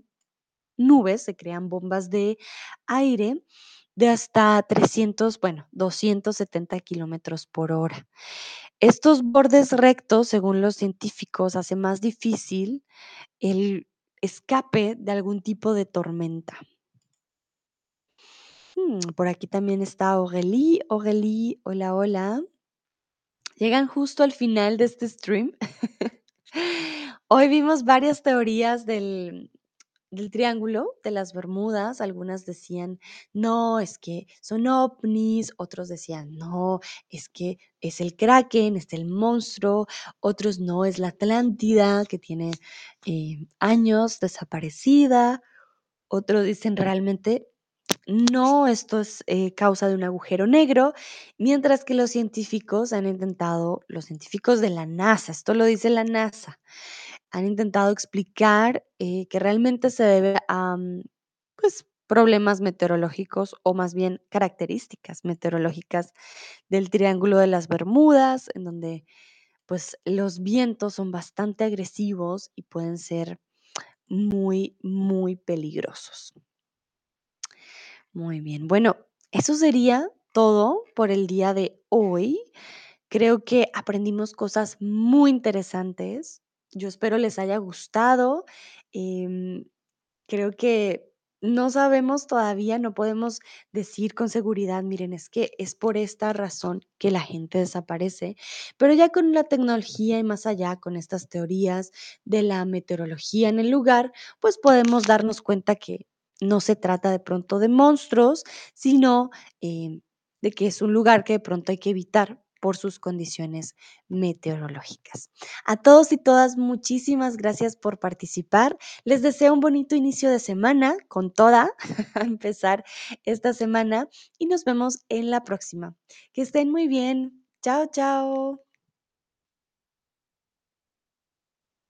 nubes, se crean bombas de aire de hasta 300, bueno, 270 kilómetros por hora. Estos bordes rectos, según los científicos, hace más difícil el escape de algún tipo de tormenta. Mm, por aquí también está Aurélie. Aurélie, hola, hola. Llegan justo al final de este stream. Hoy vimos varias teorías del del Triángulo de las Bermudas. Algunas decían: "No, es que son ovnis", otros decían: "No, es que es el Kraken, es el monstruo", otros: "No, es la Atlántida, que tiene, eh, años desaparecida". Otros dicen: "Realmente no, esto es, eh, causa de un agujero negro", mientras que los científicos han intentado los científicos de la NASA, esto lo dice la NASA, han intentado explicar, eh, que realmente se debe a, mm, pues, problemas meteorológicos, o más bien características meteorológicas del Triángulo de las Bermudas, en donde, pues, los vientos son bastante agresivos y pueden ser muy, muy peligrosos. Muy bien. Bueno, eso sería todo por el día de hoy. Creo que aprendimos cosas muy interesantes. Yo espero les haya gustado. Em, creo que no sabemos todavía, no podemos decir con seguridad: "Miren, es que es por esta razón que la gente desaparece", pero ya con la tecnología y más allá, con estas teorías de la meteorología en el lugar, pues, podemos darnos cuenta que no se trata de pronto de monstruos, sino, em, de que es un lugar que de pronto hay que evitar por sus condiciones meteorológicas. A todos y todas, muchísimas gracias por participar. Les deseo un bonito inicio de semana, con toda, a empezar esta semana, y nos vemos en la próxima. Que estén muy bien. Chao, chao.